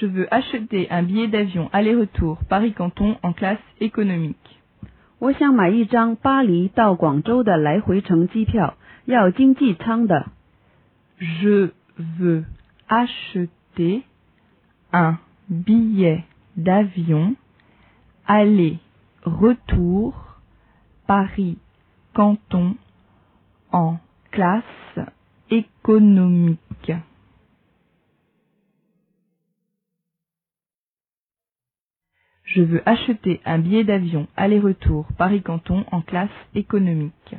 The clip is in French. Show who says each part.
Speaker 1: Je veux acheter un billet d'avion aller-retour Paris-Canton en classe économique.
Speaker 2: 我想买一张巴黎到广州的来回程机票，要经济舱的。
Speaker 1: Je veux acheter un billet d'avion aller-retour Paris-Canton en classe économique. Je veux acheter un billet d'avion aller-retour Paris-Canton en classe économique.